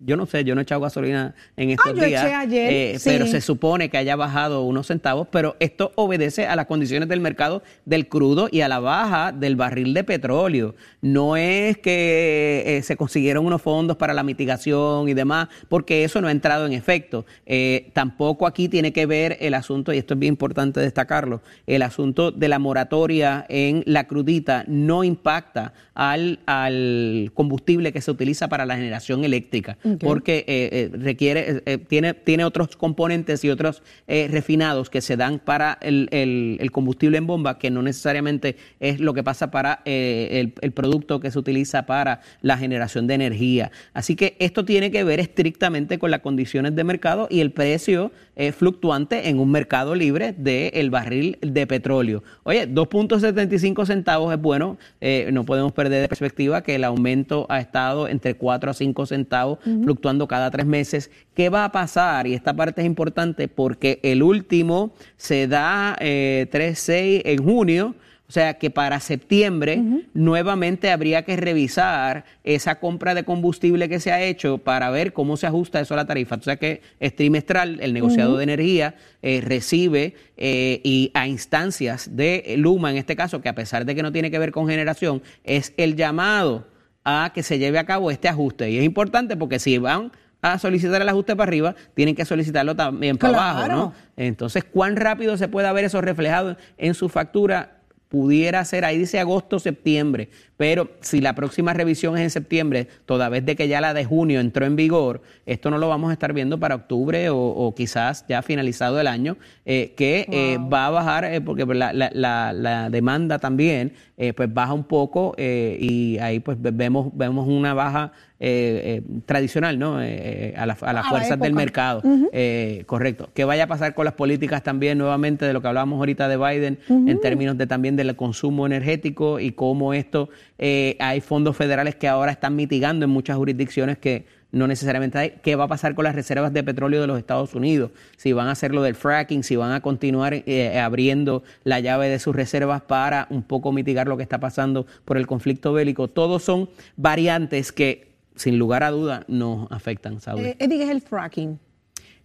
yo no sé, yo no he echado gasolina en estos Ah, yo días, eché ayer, eh, sí. pero se supone que haya bajado unos centavos, pero esto obedece a las condiciones del mercado del crudo y a la baja del barril de petróleo. No es que eh, se consiguieron unos fondos para la mitigación y demás, porque eso no ha entrado en efecto. Eh, tampoco aquí tiene que ver el asunto, y esto es bien importante destacarlo, el asunto de la moratoria en la crudita no impacta al, al combustible que se utiliza para la generación eléctrica, porque eh, eh, requiere, eh, eh, tiene, tiene otros componentes y otros eh, refinados que se dan para el, el- el combustible en bomba, que no necesariamente es lo que pasa para eh, el, el producto que se utiliza para la generación de energía. Así que esto tiene que ver estrictamente con las condiciones de mercado y el precio fluctuante en un mercado libre del barril de petróleo. Oye, 2.75 centavos es bueno, eh, no podemos perder de perspectiva que el aumento ha estado entre 4 a 5 centavos, fluctuando cada tres meses. ¿Qué va a pasar? Y esta parte es importante porque el último se da eh, 3.6 en junio. O sea que para septiembre nuevamente habría que revisar esa compra de combustible que se ha hecho para ver cómo se ajusta eso a la tarifa. O sea que es trimestral, el negociado de energía eh, recibe eh, y a instancias de Luma, en este caso, que a pesar de que no tiene que ver con generación, es el llamado a que se lleve a cabo este ajuste. Y es importante porque si van a solicitar el ajuste para arriba, tienen que solicitarlo también para Claro. abajo, ¿no? Entonces, ¿cuán rápido se puede ver eso reflejado en su factura? Pudiera ser, ahí dice agosto, septiembre, pero si la próxima revisión es en septiembre, toda vez de que ya la de junio entró en vigor, esto no lo vamos a estar viendo para octubre o, o quizás ya finalizado el año, eh, que eh, va a bajar, eh, porque la, la- la- la demanda también pues baja un poco y ahí pues ve- vemos, vemos una baja eh, eh, tradicional, ¿no? Eh, eh, a, la- a las A la fuerzas del mercado. Eh, correcto. ¿Qué vaya a pasar con las políticas también nuevamente de lo que hablábamos ahorita de Biden en términos de también del consumo energético y cómo esto eh, hay fondos federales que ahora están mitigando en muchas jurisdicciones que no necesariamente hay. ¿Qué va a pasar con las reservas de petróleo de los Estados Unidos? Si van a hacer lo del fracking, si van a continuar eh, abriendo la llave de sus reservas para un poco mitigar lo que está pasando por el conflicto bélico. Todos son variantes que, sin lugar a duda, nos afectan, Saudi. Eh, Eddie, ¿qué es el fracking?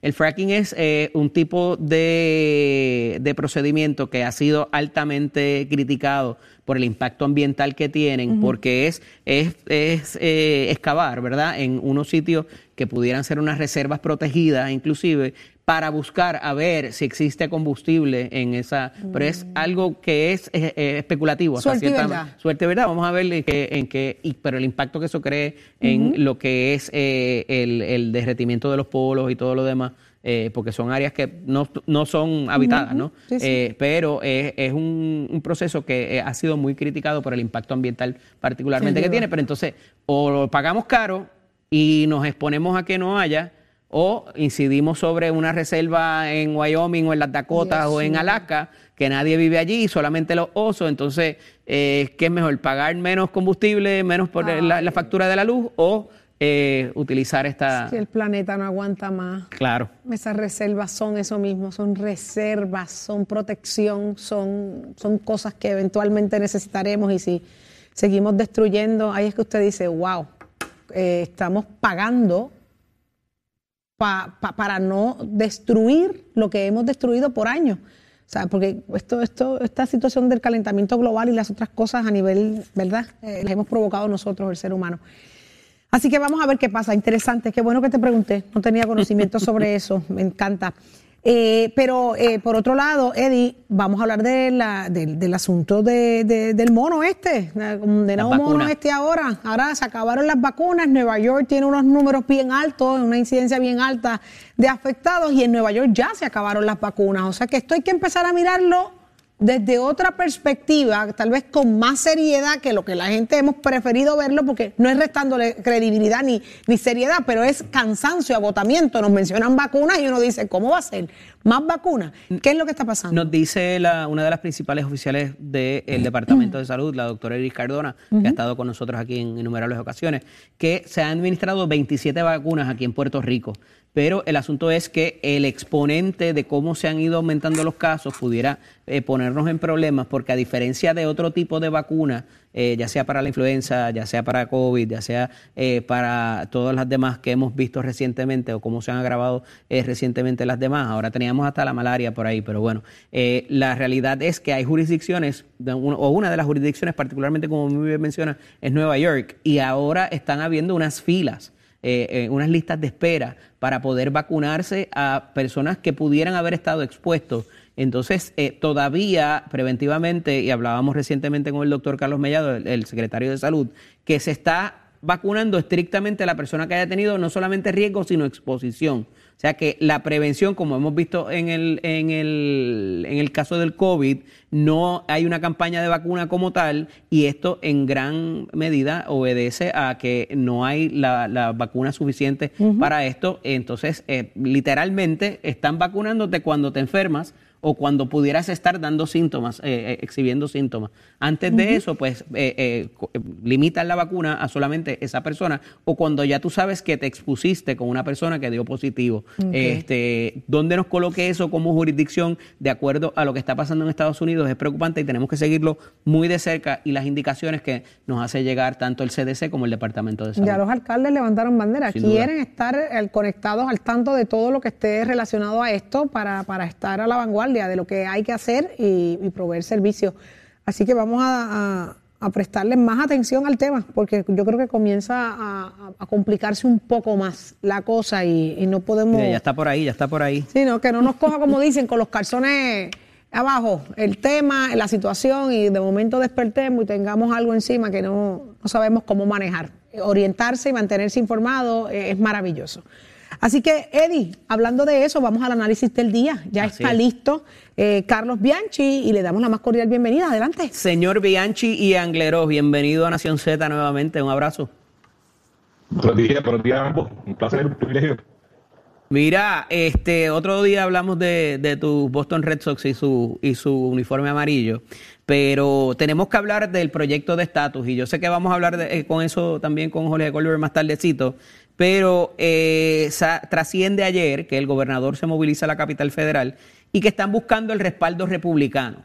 El fracking es eh, un tipo de, de procedimiento que ha sido altamente criticado por el impacto ambiental que tienen, porque es, es, es eh, excavar, ¿verdad? En unos sitios que pudieran ser unas reservas protegidas, inclusive, para buscar a ver si existe combustible en esa, pero es algo que es eh, eh, especulativo. Suerte y cierta- verdad. Suerte, ¿verdad? Vamos a ver en qué, en qué- y- pero el impacto que eso cree en lo que es eh, el, el derretimiento de los polos y todo lo demás, eh, porque son áreas que no, no son habitadas, ¿no? Sí, sí. Pero es, es un, un proceso que ha sido muy criticado por el impacto ambiental particularmente Sin que duda. tiene, pero entonces o lo pagamos caro y nos exponemos a que no haya, o incidimos sobre una reserva en Wyoming o en las Dakotas o en. Alaska, que nadie vive allí, solamente los osos, entonces, eh, ¿qué es mejor? ¿Pagar menos combustible, menos por la, la factura de la luz o eh, utilizar esta... Si el planeta no aguanta más. Claro. Esas reservas son eso mismo, son reservas, son protección, son, son cosas que eventualmente necesitaremos y si seguimos destruyendo, ahí es que usted dice, wow, eh, estamos pagando pa- pa- para no destruir lo que hemos destruido por años. O sea, porque esto, esto, esta situación del calentamiento global y las otras cosas a nivel, ¿verdad? Eh, las hemos provocado nosotros, el ser humano. Así que vamos a ver qué pasa. Interesante, qué bueno que te pregunté. No tenía conocimiento sobre *laughs* eso, me encanta. Eh, pero eh, por otro lado, Eddie, vamos a hablar de la- del, del asunto de- de- del mono este, de nuevo mono este ahora. Ahora se acabaron las vacunas. Nueva York tiene unos números bien altos, una incidencia bien alta de afectados y en Nueva York ya se acabaron las vacunas. O sea que esto hay que empezar a mirarlo desde otra perspectiva, tal vez con más seriedad que lo que la gente hemos preferido verlo, porque no es restándole credibilidad ni, ni seriedad, pero es cansancio, agotamiento. Nos mencionan vacunas y uno dice, ¿cómo va a ser? ¿Más vacunas? ¿Qué es lo que está pasando? Nos dice la- una de las principales oficiales del Departamento de Salud, la doctora Iris Cardona, que ha estado con nosotros aquí en innumerables ocasiones, que se han administrado 27 vacunas aquí en Puerto Rico. Pero el asunto es que el exponente de cómo se han ido aumentando los casos pudiera eh, ponernos en problemas, porque a diferencia de otro tipo de vacuna, eh, ya sea para la influenza, ya sea para COVID, ya sea eh, para todas las demás que hemos visto recientemente o cómo se han agravado recientemente las demás. Ahora teníamos hasta la malaria por ahí, pero bueno, la realidad es que hay jurisdicciones, o una de las jurisdicciones particularmente como muy bien menciona, es Nueva York, y ahora están habiendo unas filas. Eh, eh, unas listas de espera para poder vacunarse a personas que pudieran haber estado expuestos. Entonces, eh, todavía preventivamente, y hablábamos recientemente con el doctor Carlos Mellado, el, el secretario de Salud, que se está vacunando estrictamente a la persona que haya tenido no solamente riesgo, sino exposición. O sea que la prevención, como hemos visto en el, en el, en el caso del COVID, no hay una campaña de vacuna como tal y esto en gran medida obedece a que no hay la, la vacuna suficiente para esto. Entonces, eh, literalmente están vacunándote cuando te enfermas o cuando pudieras estar dando síntomas, eh, eh, exhibiendo síntomas. Antes de eso, pues eh, eh, eh, limitan la vacuna a solamente esa persona o cuando ya tú sabes que te expusiste con una persona que dio positivo. Este, ¿Dónde nos coloque eso como jurisdicción de acuerdo a lo que está pasando en Estados Unidos? Es preocupante y tenemos que seguirlo muy de cerca y las indicaciones que nos hace llegar tanto el CDC como el Departamento de Salud. Ya los alcaldes levantaron bandera, Sin duda. quieren estar conectados al tanto de todo lo que esté relacionado a esto para, para estar a la vanguardia de lo que hay que hacer y, y proveer servicios. Así que vamos a, a- a prestarle más atención al tema, porque yo creo que comienza a, complicarse un poco más la cosa y, y no podemos... Mira, ya está por ahí, ya está por ahí. Sí, no, que no nos coja, como dicen, con los calzones abajo, el tema, la situación, y de momento despertemos y tengamos algo encima que no, no sabemos cómo manejar. Orientarse y mantenerse informado eh, es maravilloso. Así que, Eddie, hablando de eso, vamos al análisis del día. Ya Así está es. listo eh, Carlos Bianchi y le damos la más cordial bienvenida. Adelante. Señor Bianchi y Angleros, bienvenido a Nación Z nuevamente. Un abrazo. Buenos días, buenos días a ambos. Un placer, un privilegio. Mira, este otro día hablamos de, de tus Boston Red Sox y su, y su uniforme amarillo, pero tenemos que hablar del proyecto de estatus y yo sé que vamos a hablar de- eh, con eso también con Jorge Colbert más tardecito, pero eh, trasciende ayer que el gobernador se moviliza a la capital federal y que están buscando el respaldo republicano.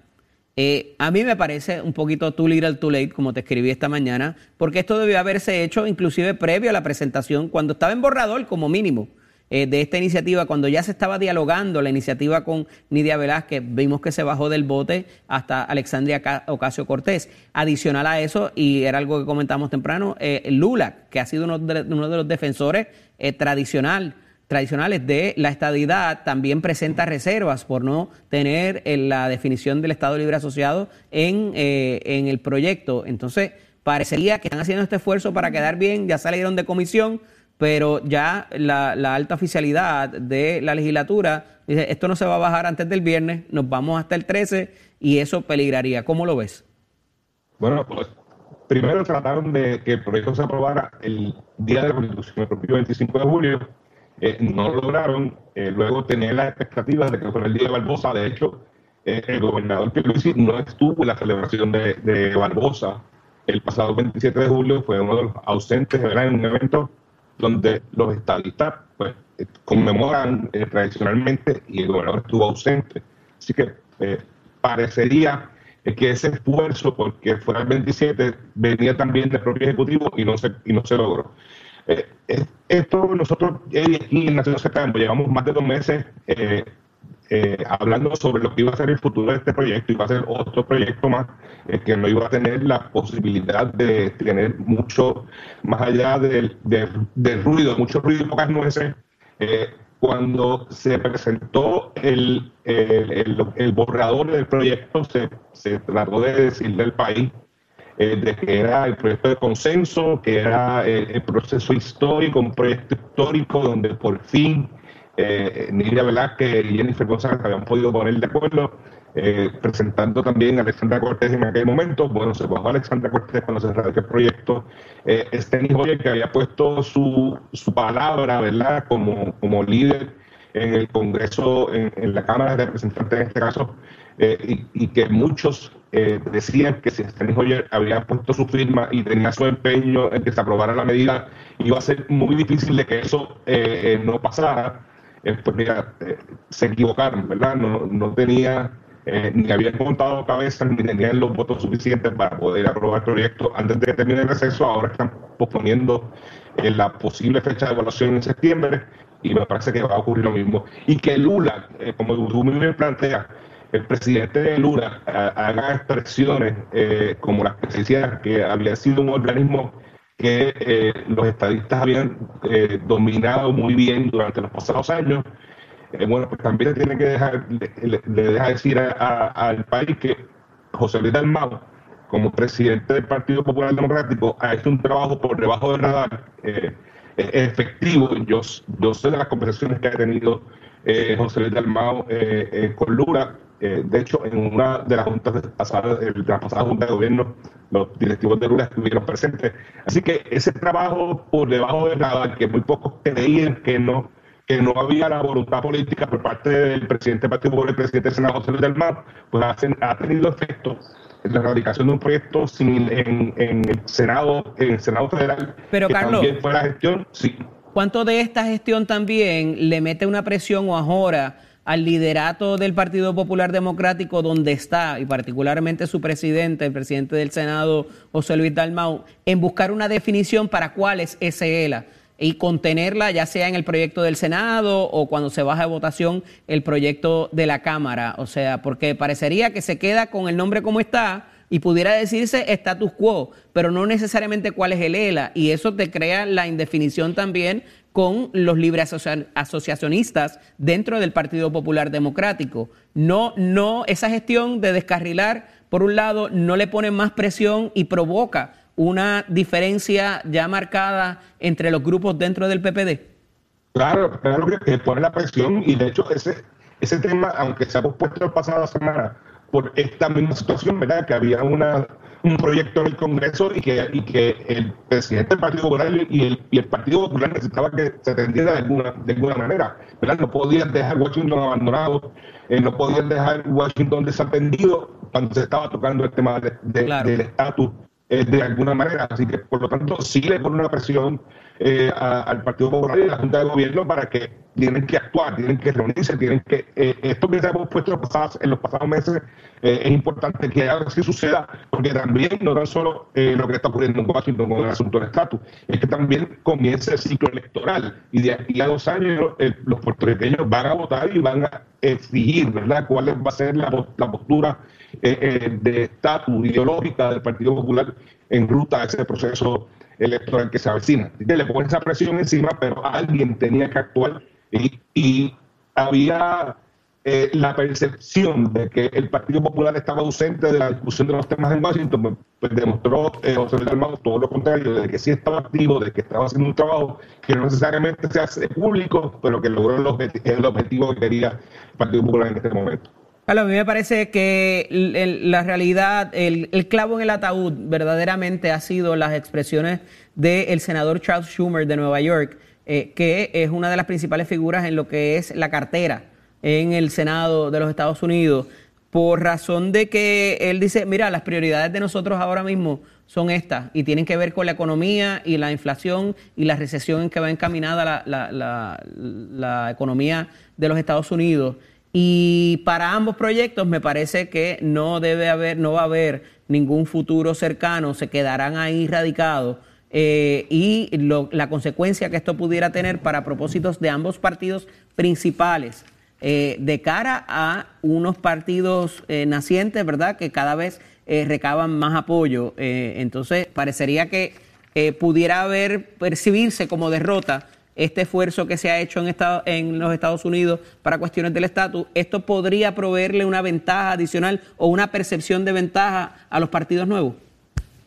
Eh, a mí me parece un poquito too little too late, como te escribí esta mañana, porque esto debió haberse hecho inclusive previo a la presentación, cuando estaba en borrador como mínimo. Eh, de esta iniciativa, cuando ya se estaba dialogando la iniciativa con Nidia Velázquez, vimos que se bajó del bote hasta Alexandria Ocasio Cortés. Adicional a eso, y era algo que comentamos temprano, eh, Lula, que ha sido uno de, uno de los defensores eh, tradicional tradicionales de la estadidad también presenta reservas por no tener la definición del Estado Libre Asociado en, en el proyecto. Entonces, parecería que están haciendo este esfuerzo para quedar bien, ya salieron de comisión, pero ya la, alta oficialidad de la legislatura dice, esto no se va a bajar antes del viernes, nos vamos hasta el 13 y eso peligraría. ¿Cómo lo ves? Bueno, pues primero trataron de que el proyecto se aprobara el día de la Constitución, el propio 25 de julio. Eh, no lo lograron. Eh, luego tenían las expectativas de que con el día de Barbosa, de hecho, eh, el gobernador Pierluisi no estuvo en la celebración de Barbosa el pasado 27 de julio, fue uno de los ausentes en un evento donde los estadistas pues, eh, conmemoran eh, tradicionalmente y el gobernador estuvo ausente. Así que eh, parecería que ese esfuerzo, porque fuera el 27, venía también del propio Ejecutivo y no se, y no se logró. esto nosotros aquí en Nación Z llevamos más de dos meses eh, hablando sobre lo que iba a ser el futuro de este proyecto, iba a ser otro proyecto más eh, que no iba a tener la posibilidad de tener mucho, más allá del, ruido, mucho ruido y pocas nueces. Eh, cuando se presentó el, el, borrador del proyecto, se, se, trató de decirle al país de que era el proyecto de consenso, que era el proceso histórico, un proyecto histórico donde por fin eh, Nidia Velázquez y Jennifer González habían podido poner de acuerdo, eh, presentando también a Alexandra Cortés en aquel momento. Bueno, se bajó Alexandra Cortés cuando se radicó el proyecto. Eh, Steny Hoyer, que había puesto su, su palabra, ¿verdad?, como, como líder en el Congreso, en, la Cámara de Representantes en este caso, eh, y, que muchos eh, decían que si Steny Hoyer había puesto su firma y tenía su empeño en que se aprobara la medida, iba a ser muy difícil de que eso no pasara pues mira, eh, se equivocaron, ¿verdad? No, no tenía, eh, ni habían contado cabezas, ni tenían los votos suficientes para poder aprobar el proyecto antes de que termine el receso. Ahora están posponiendo eh, la posible fecha de evaluación en septiembre y me parece que va a ocurrir lo mismo. Y que Lula, como tú bien planteas, el presidente de Lula haga expresiones como las que que había sido un organismo que eh, los estadistas habían eh, dominado muy bien durante los pasados años. Eh, bueno, pues también tiene que dejar, le, deja decir al país que José Luis Dalmau, como presidente del Partido Popular Democrático, ha hecho un trabajo por debajo del radar efectivo. Yo, yo sé de las conversaciones que ha tenido José Luis Dalmau con Lula eh, de hecho, en una de las juntas pasadas, de la pasada junta de gobierno, los directivos de Lula estuvieron presentes. Así que ese trabajo por debajo de nada, que muy pocos creían que no que no había la voluntad política por parte del presidente del Partido Popular, el presidente del Senado, José Luis del Mar, pues ha, tenido efecto en la radicación de un proyecto sin, en, el Senado, en el Senado Federal. Pero Carlos, también fue la gestión, sí. ¿Cuánto de esta gestión también le mete una presión o ahora al liderato del Partido Popular Democrático donde está, y particularmente su presidente, el presidente del Senado, José Luis Dalmau, en buscar una definición para cuál es ese ELA y contenerla ya sea en el proyecto del Senado o cuando se baja de votación el proyecto de la Cámara. O sea, porque parecería que se queda con el nombre como está y pudiera decirse status quo, pero no necesariamente cuál es el ELA. Y eso te crea la indefinición también con los libres asociacionistas dentro del Partido Popular Democrático. No, no, esa gestión de descarrilar, por un lado, no le pone más presión y provoca una diferencia ya marcada entre los grupos dentro del PPD. Claro, claro que, pone la presión y de hecho ese, ese tema, aunque se ha pospuesto la pasada semana por esta misma situación, ¿verdad? Que había una un proyecto en el Congreso y que, y que el presidente del Partido Popular y el, y el Partido Popular necesitaba que se atendiera de alguna, de alguna manera. ¿verdad? No podían dejar Washington abandonado, eh, no podían dejar Washington desatendido cuando se estaba tocando el tema del estatus eh, de alguna manera. Así que, por lo tanto, sí le pone una presión eh, al Partido Popular y a la Junta de Gobierno para que tienen que actuar, tienen que reunirse, tienen que... Eh, esto que se hemos puesto en los pasados, meses es importante que ahora sí suceda, porque también no tan solo lo que está ocurriendo en Washington con el asunto del estatus, es que también comienza el ciclo electoral y de aquí a dos años los puertorriqueños van a votar y van a exigir, ¿verdad?, cuál va a ser la, la postura eh, eh, de estatus ideológica del Partido Popular en ruta a ese proceso electoral que se avecina. Le pone esa presión encima, pero alguien tenía que actuar y, había eh, la percepción de que el Partido Popular estaba ausente de la discusión de los temas en Washington, pues, pues demostró José Luis todo lo contrario, de que sí estaba activo, de que estaba haciendo un trabajo que no necesariamente se hace público, pero que logró el objetivo que quería el Partido Popular en este momento. Carlos, a mí me parece que la realidad, el, clavo en el ataúd verdaderamente ha sido las expresiones del senador Charles Schumer de Nueva York, eh, que es una de las principales figuras en lo que es la cartera en el Senado de los Estados Unidos, por razón de que él dice, mira, las prioridades de nosotros ahora mismo son estas y tienen que ver con la economía y la inflación y la recesión en que va encaminada la economía de los Estados Unidos. Y para ambos proyectos me parece que no debe haber, no va a haber ningún futuro cercano, se quedarán ahí radicados. Eh, y la consecuencia que esto pudiera tener para propósitos de ambos partidos principales, eh, de cara a unos partidos eh, nacientes, ¿verdad?, que cada vez recaban más apoyo. entonces, parecería que pudiera haber percibirse como derrota este esfuerzo que se ha hecho en, en los Estados Unidos para cuestiones del estatus, ¿esto podría proveerle una ventaja adicional o una percepción de ventaja a los partidos nuevos?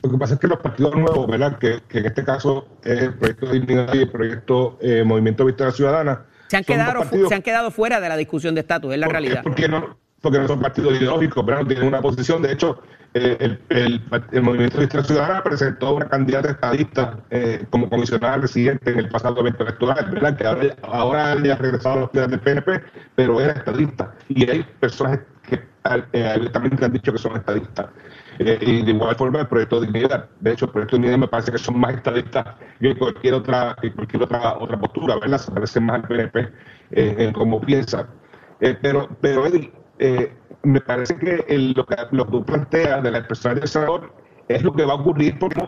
Lo que pasa es que los partidos nuevos, ¿verdad? Que, en este caso es el proyecto de dignidad y el proyecto eh, Movimiento Vista Ciudadana. Se han, quedado, se han quedado fuera de la discusión de estatus, es la realidad. Porque no, porque no son partidos ideológicos, pero no tienen una posición. De hecho, eh, el, el, Movimiento de Historia Ciudadana presentó una candidata estadista eh, como comisionada residente en el pasado evento electoral, ¿verdad? que ahora, ahora ha regresado a los del PNP, pero era estadista. Y hay personas que eh, también han dicho que son estadistas. y de igual forma el proyecto de dignidad. De hecho, el proyecto de dignidad me parece que son más estadistas que cualquier otra, que cualquier otra, otra postura, ¿verdad? Se parece más al PNP en cómo piensa. pero, pero Eddie, eh, me parece que lo, que lo que tú planteas de la expresión del senador es lo que va a ocurrir porque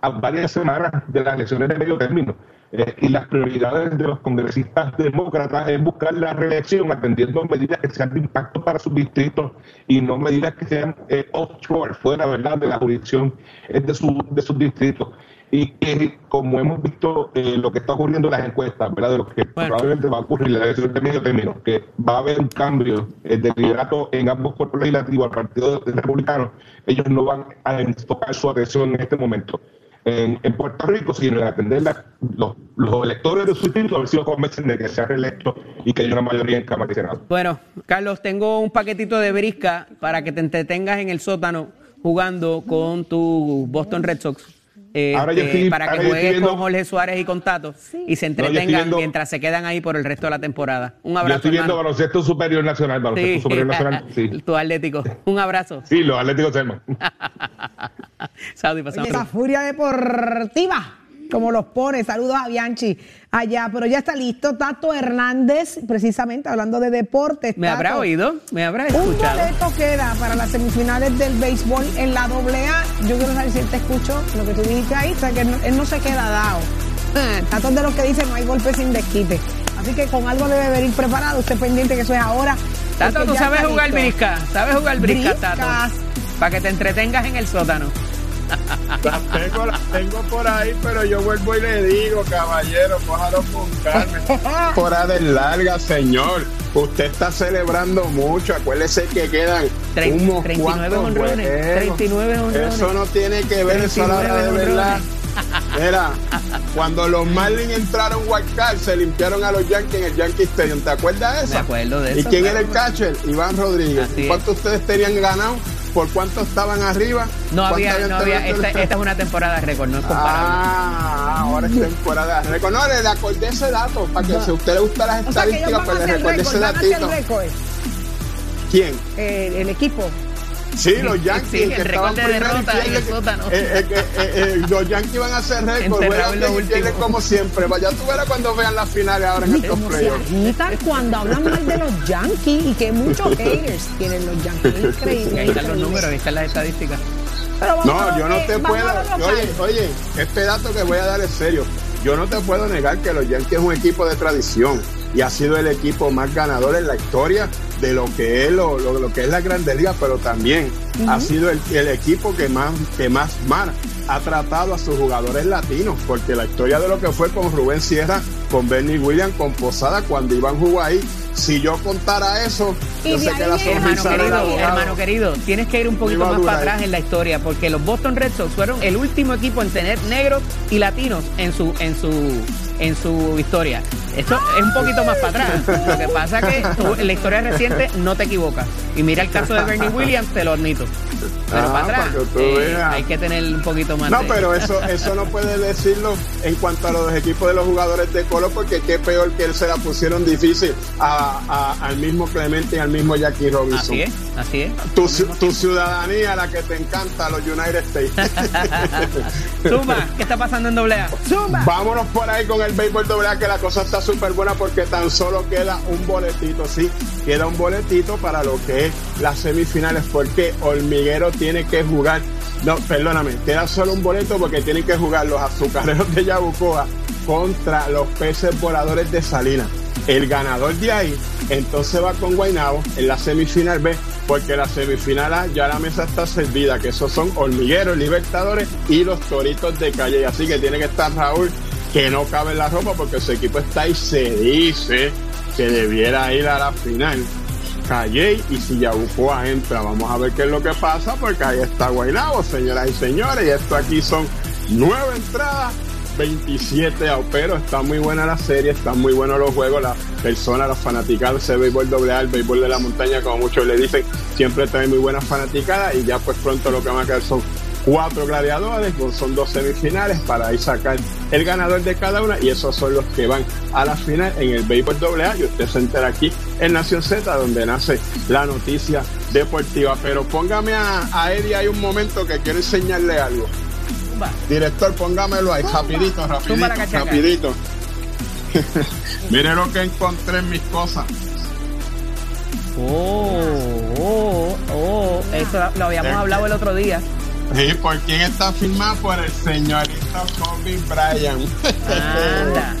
a varias semanas de las elecciones de medio término. Eh, y las prioridades de los congresistas demócratas es buscar la reelección atendiendo medidas que sean de impacto para sus distritos y no medidas que sean eh, offshore, fuera ¿verdad? de la jurisdicción de, su, de sus distritos y que como hemos visto eh, lo que está ocurriendo en las encuestas, ¿verdad? de lo que probablemente va a ocurrir en la elección de medio término, que va a haber un cambio eh, de liderato en ambos cuerpos legislativos al Partido Republicano, ellos no van a enfocar su atención en este momento en, Puerto Rico, sino en atender los, electores de su distrito, a ver si los convencen de que sea reelecto y que haya una mayoría en Cámara y Senado. Bueno, Carlos, tengo un paquetito de brisca para que te entretengas en el sótano jugando con tu Boston Red Sox. Este, para que juegues con Jorge Suárez y con Tato y se entretengan mientras se quedan ahí por el resto de la temporada. Un abrazo. Yo estoy viendo baloncesto superior nacional, baloncesto superior nacional. *laughs* Tu Atlético. Un abrazo. Sí, los Atléticos Selma. *laughs* Saudi, Esa furia deportiva como los pone. Saludos a Bianchi allá, pero ya está listo. Tato Hernández, precisamente hablando de deportes. ¿Me habrá oído? ¿Me habrá escuchado? Un boleto queda para las semifinales del béisbol en la AA. Yo quiero saber si él te escuchó lo que tú dijiste ahí, o sea que él no, se queda dado. *laughs* Tato de los que dice no hay golpes sin desquite. Así que con algo debe venir preparado. Usted pendiente que eso es ahora. Tato, tú sabes jugar brisca. Sabes jugar brisca, Tato. Para que te entretengas en el sótano. Las tengo, las tengo por ahí, pero yo vuelvo y le digo, caballero, cójalo con calma. *laughs* Por de larga, señor. Usted está celebrando mucho. Acuérdese que quedan 39 honrones. 39 honrones. Eso no tiene que ver, eso la de verdad. Mira, cuando los Marlins entraron Card, se limpiaron a los Yankees en el Yankee Stadium. ¿Te acuerdas de eso? Me acuerdo de eso. ¿Y quién era el catcher? Iván Rodríguez. ¿Cuántos ustedes tenían ganado? ¿Por cuánto estaban arriba? No había, no había. Esta, esta, es una temporada récord, no es comparable. Ah, ahora es temporada récord. No, le acordé ese dato para que si a usted le gusta las estadísticas, pues le recuerde ese datito. ¿Quién? Eh, el equipo. Sí, los Yankees. *laughs* Sí, el que récord estaban de derrota en el sótano. eh, eh, eh, eh, los Yankees van a hacer récord, Enterrado juegan en lo bien y pierden último. como siempre. Vaya tú verás cuando vean las finales ahora en estos se playoffs. agitan cuando hablan mal de los Yankees y que muchos *laughs* haters tienen los Yankees. Increíble. Ahí están los números, ahí están las estadísticas. Pero vamos a No, yo no te puedo. Oye, oye, este dato que voy a dar es serio. Yo no te puedo negar que los Yankees es un equipo de tradición y ha sido el equipo más ganador en la historia de lo que es lo, lo- lo que es la Grandes Ligas, pero también ha sido el, el equipo que más que más mal ha tratado a sus jugadores latinos, porque la historia de lo que fue con Rubén Sierra, con Bernie Williams, con Posada, cuando Iván jugó ahí, si yo contara eso, Y yo sé que la Hermano querido, hermano querido, tienes que ir un poquito a más para atrás en la historia, porque los Boston Red Sox fueron el último equipo en tener negros y latinos en su en su en su historia. Esto es un poquito más para atrás. Lo que pasa que tú, en la historia reciente no te equivocas. Y mira el caso de Bernie Williams, te lo admito. Pero Ah, para atrás para que eh, hay que tener un poquito más No, de- pero eso, eso no puede decirlo en cuanto a los equipos de los jugadores de color, porque qué peor que él se la pusieron difícil a, a- al mismo Clemente y al mismo Jackie Robinson. Así es, así es. Tu, tu ciudadanía, la que te encanta, los United States. *laughs* Zumba, ¿qué está pasando en doble A? Zumba. Vámonos por ahí con el béisbol doble A, que la cosa está súper buena porque tan solo queda un boletito, sí, queda un boletito para lo que es las semifinales, porque Hormiguero tiene que jugar, no, perdóname, queda solo un boleto porque tienen que jugar los azucareros de Yabucoa contra los peces voladores de Salinas. El ganador de ahí, entonces va con Guaynabo en la semifinal B, porque la semifinal A ya la mesa está servida, que esos son Hormigueros, Libertadores y los Toritos de Calle. Así que tiene que estar Raúl, que no cabe la ropa, porque su equipo está ahí, se dice que debiera ir a la final. Calle y si Yabucoa entra, vamos a ver qué es lo que pasa, porque ahí está Guaynabo, señoras y señores, y esto aquí son nueve entradas 27 a pero está muy buena la serie, están muy buenos los juegos, las personas, los fanaticados, ese béisbol doble A, el béisbol de la montaña, como muchos le dicen, siempre trae muy buenas fanaticadas y ya pues pronto lo que van a quedar son cuatro gladiadores, son dos semifinales para ahí sacar el ganador de cada una y esos son los que van a la final en el béisbol doble A y usted se entera aquí en Nación Z donde nace la noticia deportiva. Pero póngame a, a Eddie ahí un momento que quiero enseñarle algo. Zumba. Director, póngamelo ahí, rapidito, rapidito, rapidito. *laughs* Mire lo que encontré en mis cosas. Oh, oh, oh. Eso lo habíamos Eh, hablado el otro día. Sí, ¿por quién está firmado? Por el señorito Kobe Bryant. Anda. *laughs*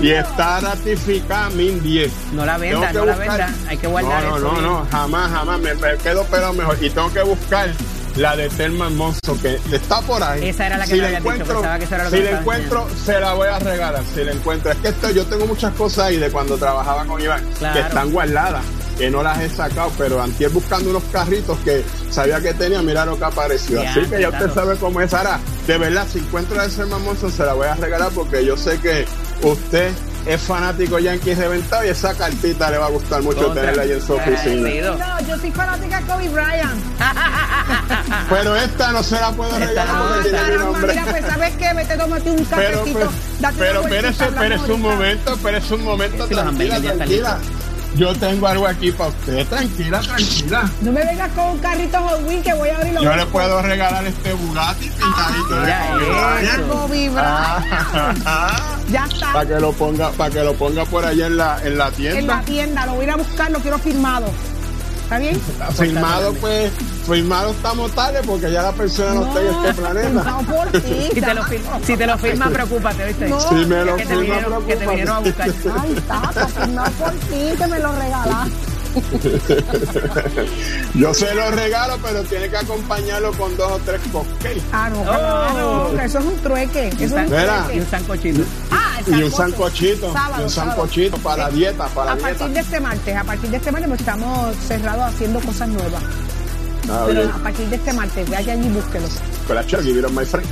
Y está ratificada min 10. No la venda, no la venda. Hay que guardar no, no, eso. No, no, jamás, jamás. Me, me quedo pero mejor. Y tengo que buscar la de Telman Monzo, que está por ahí. Esa era la que si me la dicho, encuentro, que eso era lo que Si la encuentro, se la voy a regalar. Si la encuentro. Es que esto, yo tengo muchas cosas ahí de cuando trabajaba con Iván Claro. que están guardadas, que no las he sacado, pero antier buscando unos carritos que sabía que tenía, mira lo que apareció. Ya, Así que ya usted claro. sabe cómo es. Ahora, de verdad, si encuentro a ese Monzo, se la voy a regalar porque yo sé que usted es fanático Yankee reventado y esa cartita le va a gustar mucho Contra. tenerla ahí en su oficina. No, yo soy fanática de Kobe Bryant. *laughs* Pero esta no se la puedo regalar no, porque tiene mi Caramba, nombre. mira, pues, ¿sabes qué? Vete, tómate un Pero, cafecito. pero, pero vueltita, espérese, espérese un momento, espérese un momento, Sí, tranquila, tranquila. Yo tengo algo aquí para usted, tranquila, tranquila. No me vengas con un carrito Hot Wheels que voy a abrir los Yo le puedo regalar este Bugatti pintadito de. Kobe Bryant. *laughs* Ya está. Para que lo ponga, para que lo ponga por allá en la, en la En tienda. la tienda, lo voy a ir a buscar, lo quiero firmado. ¿Está bien? Firmado, pues, firmado estamos tarde porque ya la persona no, está en este planeta. No por ti. *laughs* Si te lo, fir- si te lo firma, preocupate, ¿viste? No. Si me lo que, te firma, vinieron, que te vinieron a buscar. preocúpate. Ay, tato, firmado por ti, que me lo regalaste. *laughs* Yo se lo regalo, pero tiene que acompañarlo con dos o tres cupcakes. Ah, no, Oh. que eso es un trueque. Eso es un Mira. Y trueque. un sancochito. Ah, el Y un sancochito, Sábado, y un sábado. sancochito para dieta, para A dieta. partir de este martes, a partir de este martes pues, estamos cerrados haciendo cosas nuevas. Ah, Pero bien. a partir de este martes, vaya allí y búsquelo. Con la Chucky, vieron my friend.